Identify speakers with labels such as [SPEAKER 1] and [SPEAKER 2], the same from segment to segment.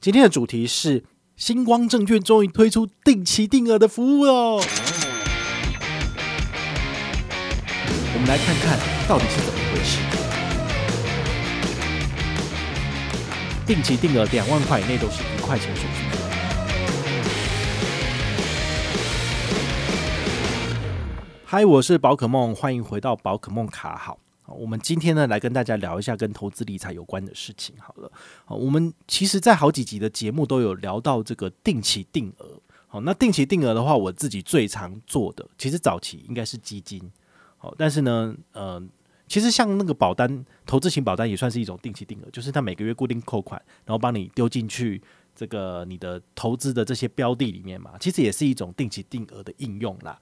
[SPEAKER 1] 今天的主题是星光证券终于推出定期定额的服务了，我们来看看到底是怎么回事。定期定额两万块以内都是一块钱手续费。嗨，我是宝可梦，欢迎回到宝可梦卡好。我们今天呢，来跟大家聊一下跟投资理财有关的事情。好了，好，我们其实，在好几集的节目都有聊到这个定期定额。好，那定期定额的话，我自己最常做的，其实早期应该是基金。好，但是呢，呃，其实像那个保单，投资型保单也算是一种定期定额，就是它每个月固定扣款，然后帮你丢进去这个你的投资的这些标的里面嘛，其实也是一种定期定额的应用啦。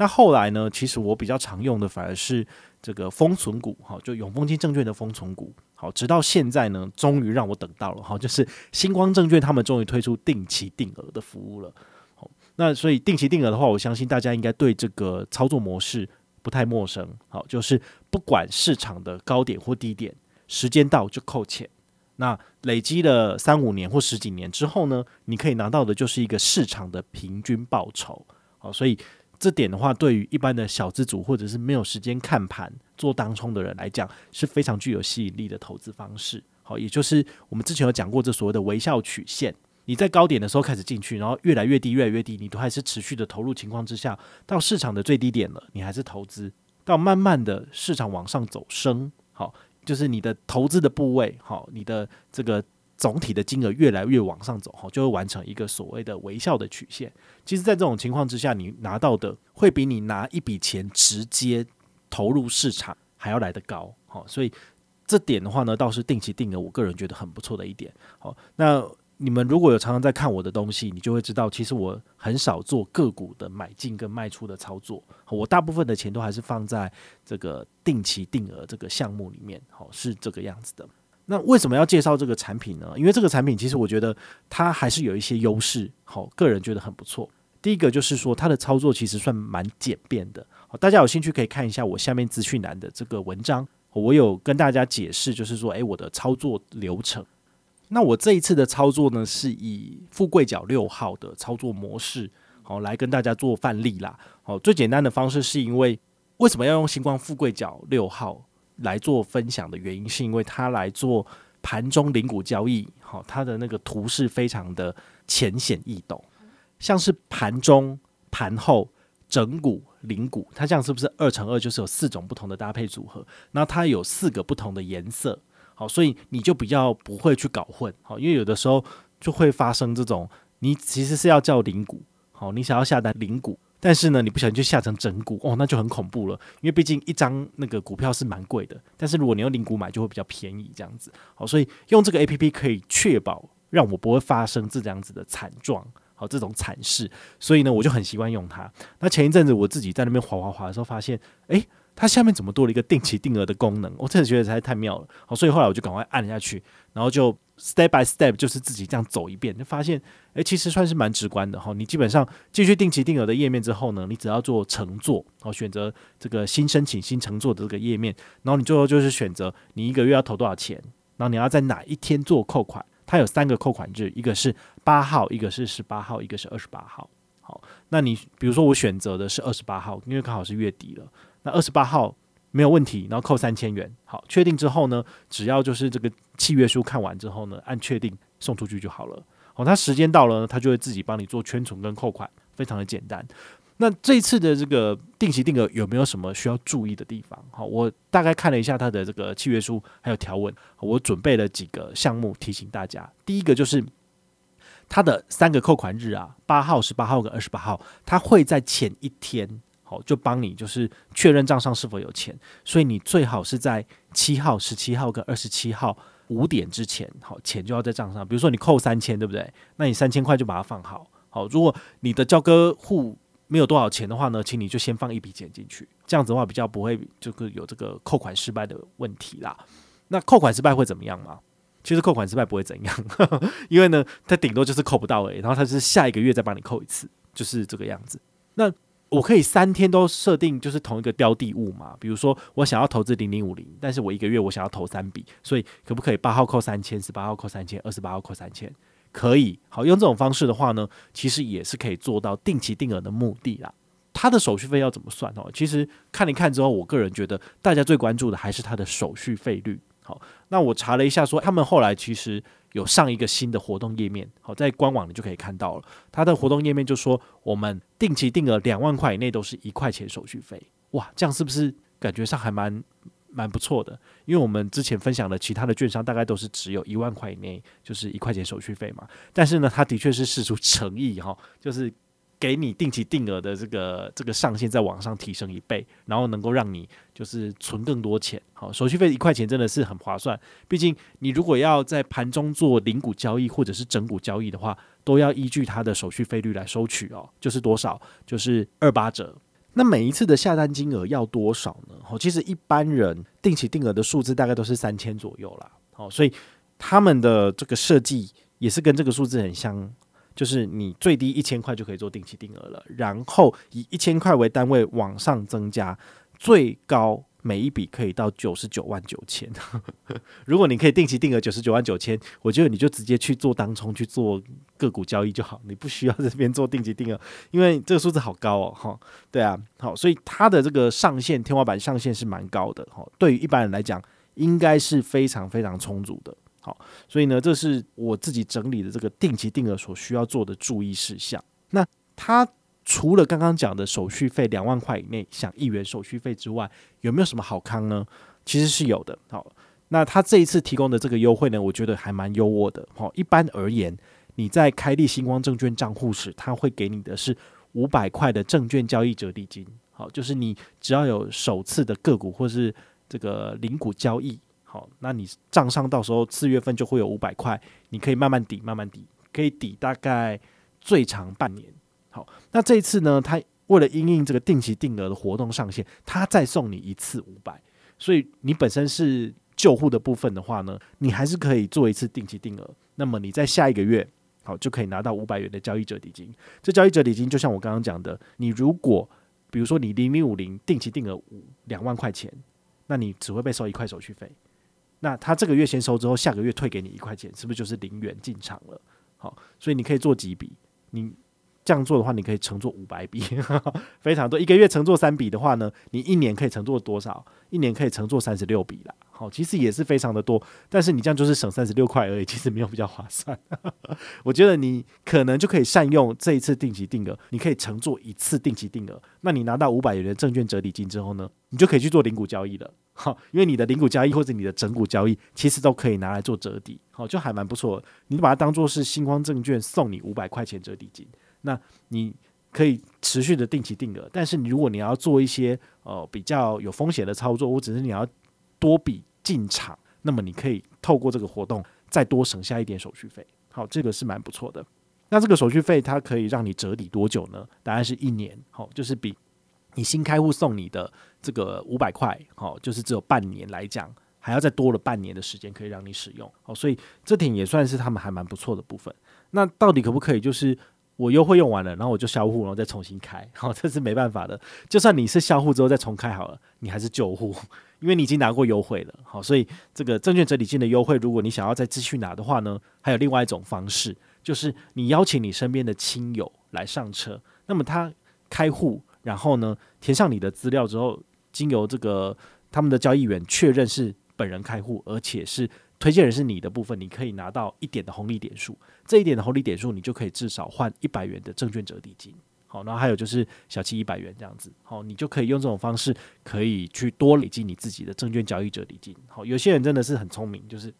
[SPEAKER 1] 那后来呢，其实我比较常用的反而是。这个封存股，哈，就永丰金证券的封存股，好，直到现在呢，终于让我等到了，哈，就是星光证券他们终于推出定期定额的服务了，好，那所以定期定额的话，我相信大家应该对这个操作模式不太陌生，好，就是不管市场的高点或低点，时间到就扣钱，那累积了三五年或十几年之后呢，你可以拿到的就是一个市场的平均报酬，好，所以。这点的话，对于一般的小资主或者是没有时间看盘做当冲的人来讲，是非常具有吸引力的投资方式。好，也就是我们之前有讲过这所谓的微笑曲线，你在高点的时候开始进去，然后越来越低，越来越低，你都还是持续的投入情况之下，到市场的最低点了，你还是投资，到慢慢的市场往上走升，好，就是你的投资的部位，好，你的这个。总体的金额越来越往上走，哈，就会完成一个所谓的微笑的曲线。其实，在这种情况之下，你拿到的会比你拿一笔钱直接投入市场还要来得高，好，所以这点的话呢，倒是定期定额，我个人觉得很不错的一点。好，那你们如果有常常在看我的东西，你就会知道，其实我很少做个股的买进跟卖出的操作，我大部分的钱都还是放在这个定期定额这个项目里面，好，是这个样子的。那为什么要介绍这个产品呢？因为这个产品其实我觉得它还是有一些优势，好，个人觉得很不错。第一个就是说它的操作其实算蛮简便的，好，大家有兴趣可以看一下我下面资讯栏的这个文章，我有跟大家解释，就是说，诶，我的操作流程。那我这一次的操作呢，是以富贵角六号的操作模式，好，来跟大家做范例啦。好，最简单的方式是因为为什么要用星光富贵角六号？来做分享的原因，是因为它来做盘中零股交易，好，它的那个图示非常的浅显易懂，像是盘中、盘后、整股、零股，它这样是不是二乘二就是有四种不同的搭配组合？那它有四个不同的颜色，好，所以你就比较不会去搞混，好，因为有的时候就会发生这种，你其实是要叫零股，好，你想要下单零股。但是呢，你不小心就下成整股哦，那就很恐怖了。因为毕竟一张那个股票是蛮贵的，但是如果你用零股买，就会比较便宜这样子。好，所以用这个 APP 可以确保让我不会发生这样子的惨状，好，这种惨事。所以呢，我就很习惯用它。那前一阵子我自己在那边滑滑滑的时候，发现，诶，它下面怎么多了一个定期定额的功能？我真的觉得实在太妙了。好，所以后来我就赶快按下去，然后就。Step by step 就是自己这样走一遍，就发现，诶，其实算是蛮直观的哈。你基本上进去定期定额的页面之后呢，你只要做乘坐，然后选择这个新申请新乘坐的这个页面，然后你最后就是选择你一个月要投多少钱，然后你要在哪一天做扣款。它有三个扣款日，一个是八号，一个是十八号，一个是二十八号。好，那你比如说我选择的是二十八号，因为刚好是月底了，那二十八号。没有问题，然后扣三千元，好，确定之后呢，只要就是这个契约书看完之后呢，按确定送出去就好了。好，他时间到了呢，它就会自己帮你做圈存跟扣款，非常的简单。那这一次的这个定期定额有没有什么需要注意的地方？好，我大概看了一下它的这个契约书还有条文，我准备了几个项目提醒大家。第一个就是它的三个扣款日啊，八号、十八号跟二十八号，它会在前一天。好，就帮你就是确认账上是否有钱，所以你最好是在七号、十七号跟二十七号五点之前，好，钱就要在账上。比如说你扣三千，对不对？那你三千块就把它放好。好，如果你的交割户没有多少钱的话呢，请你就先放一笔钱进去，这样子的话比较不会就是有这个扣款失败的问题啦。那扣款失败会怎么样吗？其实扣款失败不会怎样，因为呢，它顶多就是扣不到而已，然后它是下一个月再帮你扣一次，就是这个样子。那我可以三天都设定就是同一个标的物嘛？比如说我想要投资零零五零，但是我一个月我想要投三笔，所以可不可以八号扣三千，十八号扣三千，二十八号扣三千？可以。好，用这种方式的话呢，其实也是可以做到定期定额的目的啦。它的手续费要怎么算哦？其实看一看之后，我个人觉得大家最关注的还是它的手续费率。好，那我查了一下说，说他们后来其实有上一个新的活动页面，好，在官网你就可以看到了。它的活动页面就说，我们定期定额两万块以内都是一块钱手续费。哇，这样是不是感觉上还蛮蛮不错的？因为我们之前分享的其他的券商大概都是只有一万块以内就是一块钱手续费嘛。但是呢，它的确是事出诚意哈，就是。给你定期定额的这个这个上限再往上提升一倍，然后能够让你就是存更多钱。好，手续费一块钱真的是很划算。毕竟你如果要在盘中做零股交易或者是整股交易的话，都要依据它的手续费率来收取哦。就是多少？就是二八折。那每一次的下单金额要多少呢？好，其实一般人定期定额的数字大概都是三千左右啦。好，所以他们的这个设计也是跟这个数字很像。就是你最低一千块就可以做定期定额了，然后以一千块为单位往上增加，最高每一笔可以到九十九万九千。如果你可以定期定额九十九万九千，我觉得你就直接去做当冲去做个股交易就好，你不需要 这边做定期定额，因为这个数字好高哦，哈，对啊，好，所以它的这个上限天花板上限是蛮高的，哈，对于一般人来讲，应该是非常非常充足的。好，所以呢，这是我自己整理的这个定期定额所需要做的注意事项。那它除了刚刚讲的手续费两万块以内享一元手续费之外，有没有什么好康呢？其实是有的。好，那他这一次提供的这个优惠呢，我觉得还蛮优渥的。好，一般而言，你在开立新光证券账户时，他会给你的是五百块的证券交易折抵金。好，就是你只要有首次的个股或是这个零股交易。好，那你账上到时候四月份就会有五百块，你可以慢慢抵，慢慢抵，可以抵大概最长半年。好，那这一次呢，他为了因应这个定期定额的活动上限，他再送你一次五百，所以你本身是旧户的部分的话呢，你还是可以做一次定期定额。那么你在下一个月，好，就可以拿到五百元的交易者底金。这交易者底金就像我刚刚讲的，你如果比如说你零零五零定期定额五两万块钱，那你只会被收一块手续费。那他这个月先收之后，下个月退给你一块钱，是不是就是零元进场了？好，所以你可以做几笔，你这样做的话，你可以乘坐五百笔，非常多。一个月乘坐三笔的话呢，你一年可以乘坐多少？一年可以乘坐三十六笔啦。好，其实也是非常的多，但是你这样就是省三十六块而已，其实没有比较划算。我觉得你可能就可以善用这一次定期定额，你可以乘坐一次定期定额，那你拿到五百元的证券折抵金之后呢，你就可以去做零股交易了。好，因为你的零股交易或者你的整股交易，其实都可以拿来做折抵，好，就还蛮不错。你把它当做是新光证券送你五百块钱折抵金，那你可以持续的定期定额。但是你如果你要做一些呃比较有风险的操作，或者是你要多笔。进场，那么你可以透过这个活动再多省下一点手续费。好，这个是蛮不错的。那这个手续费它可以让你折抵多久呢？答案是一年。好，就是比你新开户送你的这个五百块，好，就是只有半年来讲，还要再多了半年的时间可以让你使用。好，所以这点也算是他们还蛮不错的部分。那到底可不可以就是？我优惠用完了，然后我就销户，然后再重新开。好，这是没办法的。就算你是销户之后再重开好了，你还是旧户，因为你已经拿过优惠了。好，所以这个证券整理金的优惠，如果你想要再继续拿的话呢，还有另外一种方式，就是你邀请你身边的亲友来上车。那么他开户，然后呢填上你的资料之后，经由这个他们的交易员确认是本人开户，而且是。推荐人是你的部分，你可以拿到一点的红利点数，这一点的红利点数，你就可以至少换一百元的证券折抵金。好，然后还有就是小七一百元这样子，好，你就可以用这种方式，可以去多累积你自己的证券交易折抵金。好，有些人真的是很聪明，就是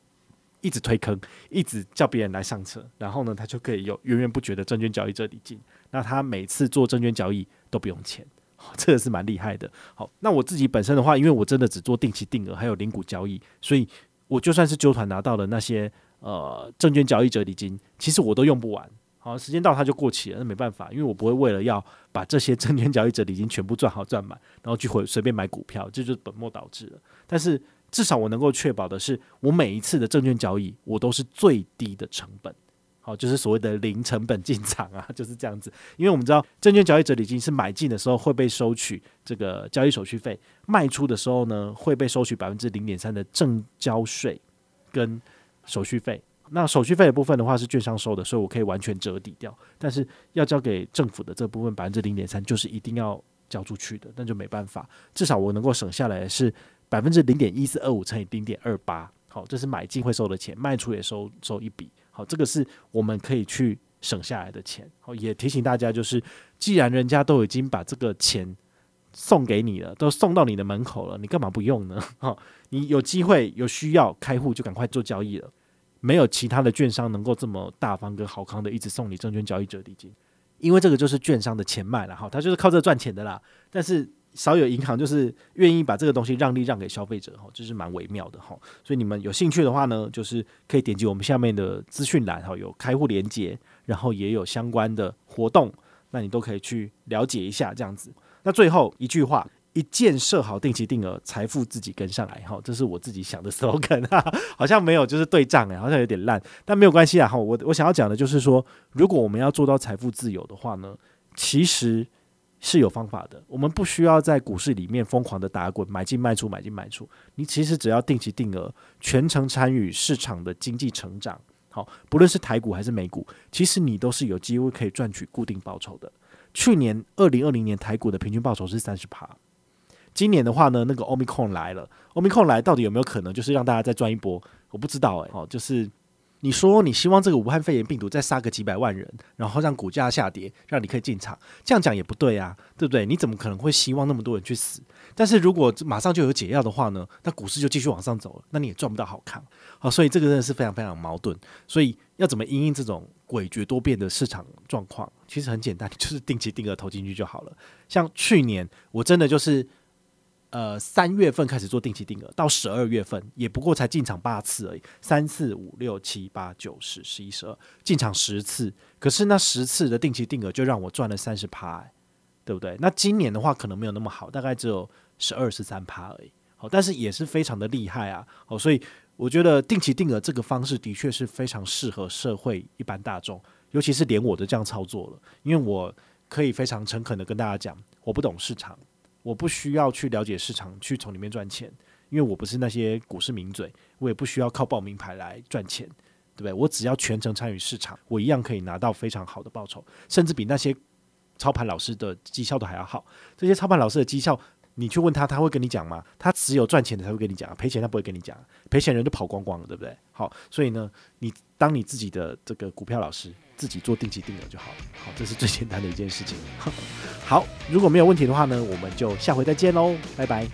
[SPEAKER 1] 一直推坑，一直叫别人来上车，然后呢，他就可以有源源不绝的证券交易折抵金。那他每次做证券交易都不用钱，这个是蛮厉害的。好，那我自己本身的话，因为我真的只做定期定额，还有零股交易，所以。我就算是纠团拿到了那些呃证券交易者礼金，其实我都用不完。好，时间到它就过期了，那没办法，因为我不会为了要把这些 证券交易者礼金全部赚好赚满，然后去回随便买股票，这，就是本末倒置了。但是至少我能够确保的是，我每一次的证券交易，我都是最低的成本。好，就是所谓的零成本进场啊，就是这样子。因为我们知道，证券交易折抵金是买进的时候会被收取这个交易手续费，卖出的时候呢会被收取百分之零点三的证交税跟手续费。那手续费的部分的话是券商收的，所以我可以完全折抵掉。但是要交给政府的这部分百分之零点三，就是一定要交出去的，那就没办法。至少我能够省下来是百分之零点一四二五乘以零点二八。好，这是买进会收的钱，卖出也收收一笔。好，这个是我们可以去省下来的钱。好，也提醒大家，就是既然人家都已经把这个钱送给你了，都送到你的门口了，你干嘛不用呢？好，你有机会有需要开户就赶快做交易了。没有其他的券商能够这么大方跟好康的一直送你证券交易折抵金，因为这个就是券商的钱脉了哈，他就是靠这赚钱的啦。但是少有银行就是愿意把这个东西让利让给消费者哈，这是蛮微妙的哈。所以你们有兴趣的话呢，就是可以点击我们下面的资讯栏哈，有开户连接，然后也有相关的活动，那你都可以去了解一下这样子。那最后一句话。一键设好定期定额，财富自己跟上来哈，这是我自己想的 slogan 哈，好像没有就是对账诶，好像有点烂，但没有关系啊哈。我我想要讲的就是说，如果我们要做到财富自由的话呢，其实是有方法的。我们不需要在股市里面疯狂的打滚，买进卖出，买进卖出。你其实只要定期定额，全程参与市场的经济成长，好，不论是台股还是美股，其实你都是有机会可以赚取固定报酬的。去年二零二零年台股的平均报酬是三十趴。今年的话呢，那个 Omicron 来了，Omicron 来到底有没有可能就是让大家再赚一波？我不知道诶、哦，就是你说你希望这个武汉肺炎病毒再杀个几百万人，然后让股价下跌，让你可以进场，这样讲也不对啊，对不对？你怎么可能会希望那么多人去死？但是如果马上就有解药的话呢，那股市就继续往上走了，那你也赚不到好看。好，所以这个真的是非常非常矛盾。所以要怎么因应这种诡谲多变的市场状况？其实很简单，就是定期定额投进去就好了。像去年我真的就是。呃，三月份开始做定期定额，到十二月份也不过才进场八次而已，三四五六七八九十十一十二，进场十次，可是那十次的定期定额就让我赚了三十趴，对不对？那今年的话可能没有那么好，大概只有十二十三趴而已，好，但是也是非常的厉害啊，好，所以我觉得定期定额这个方式的确是非常适合社会一般大众，尤其是连我都这样操作了，因为我可以非常诚恳的跟大家讲，我不懂市场。我不需要去了解市场，去从里面赚钱，因为我不是那些股市名嘴，我也不需要靠报名牌来赚钱，对不对？我只要全程参与市场，我一样可以拿到非常好的报酬，甚至比那些操盘老师的绩效都还要好。这些操盘老师的绩效，你去问他，他会跟你讲吗？他只有赚钱的才会跟你讲，赔钱他不会跟你讲，赔钱人就跑光光了，对不对？好，所以呢，你当你自己的这个股票老师。自己做定期定额就好了，好，这是最简单的一件事情。好，如果没有问题的话呢，我们就下回再见喽，拜拜。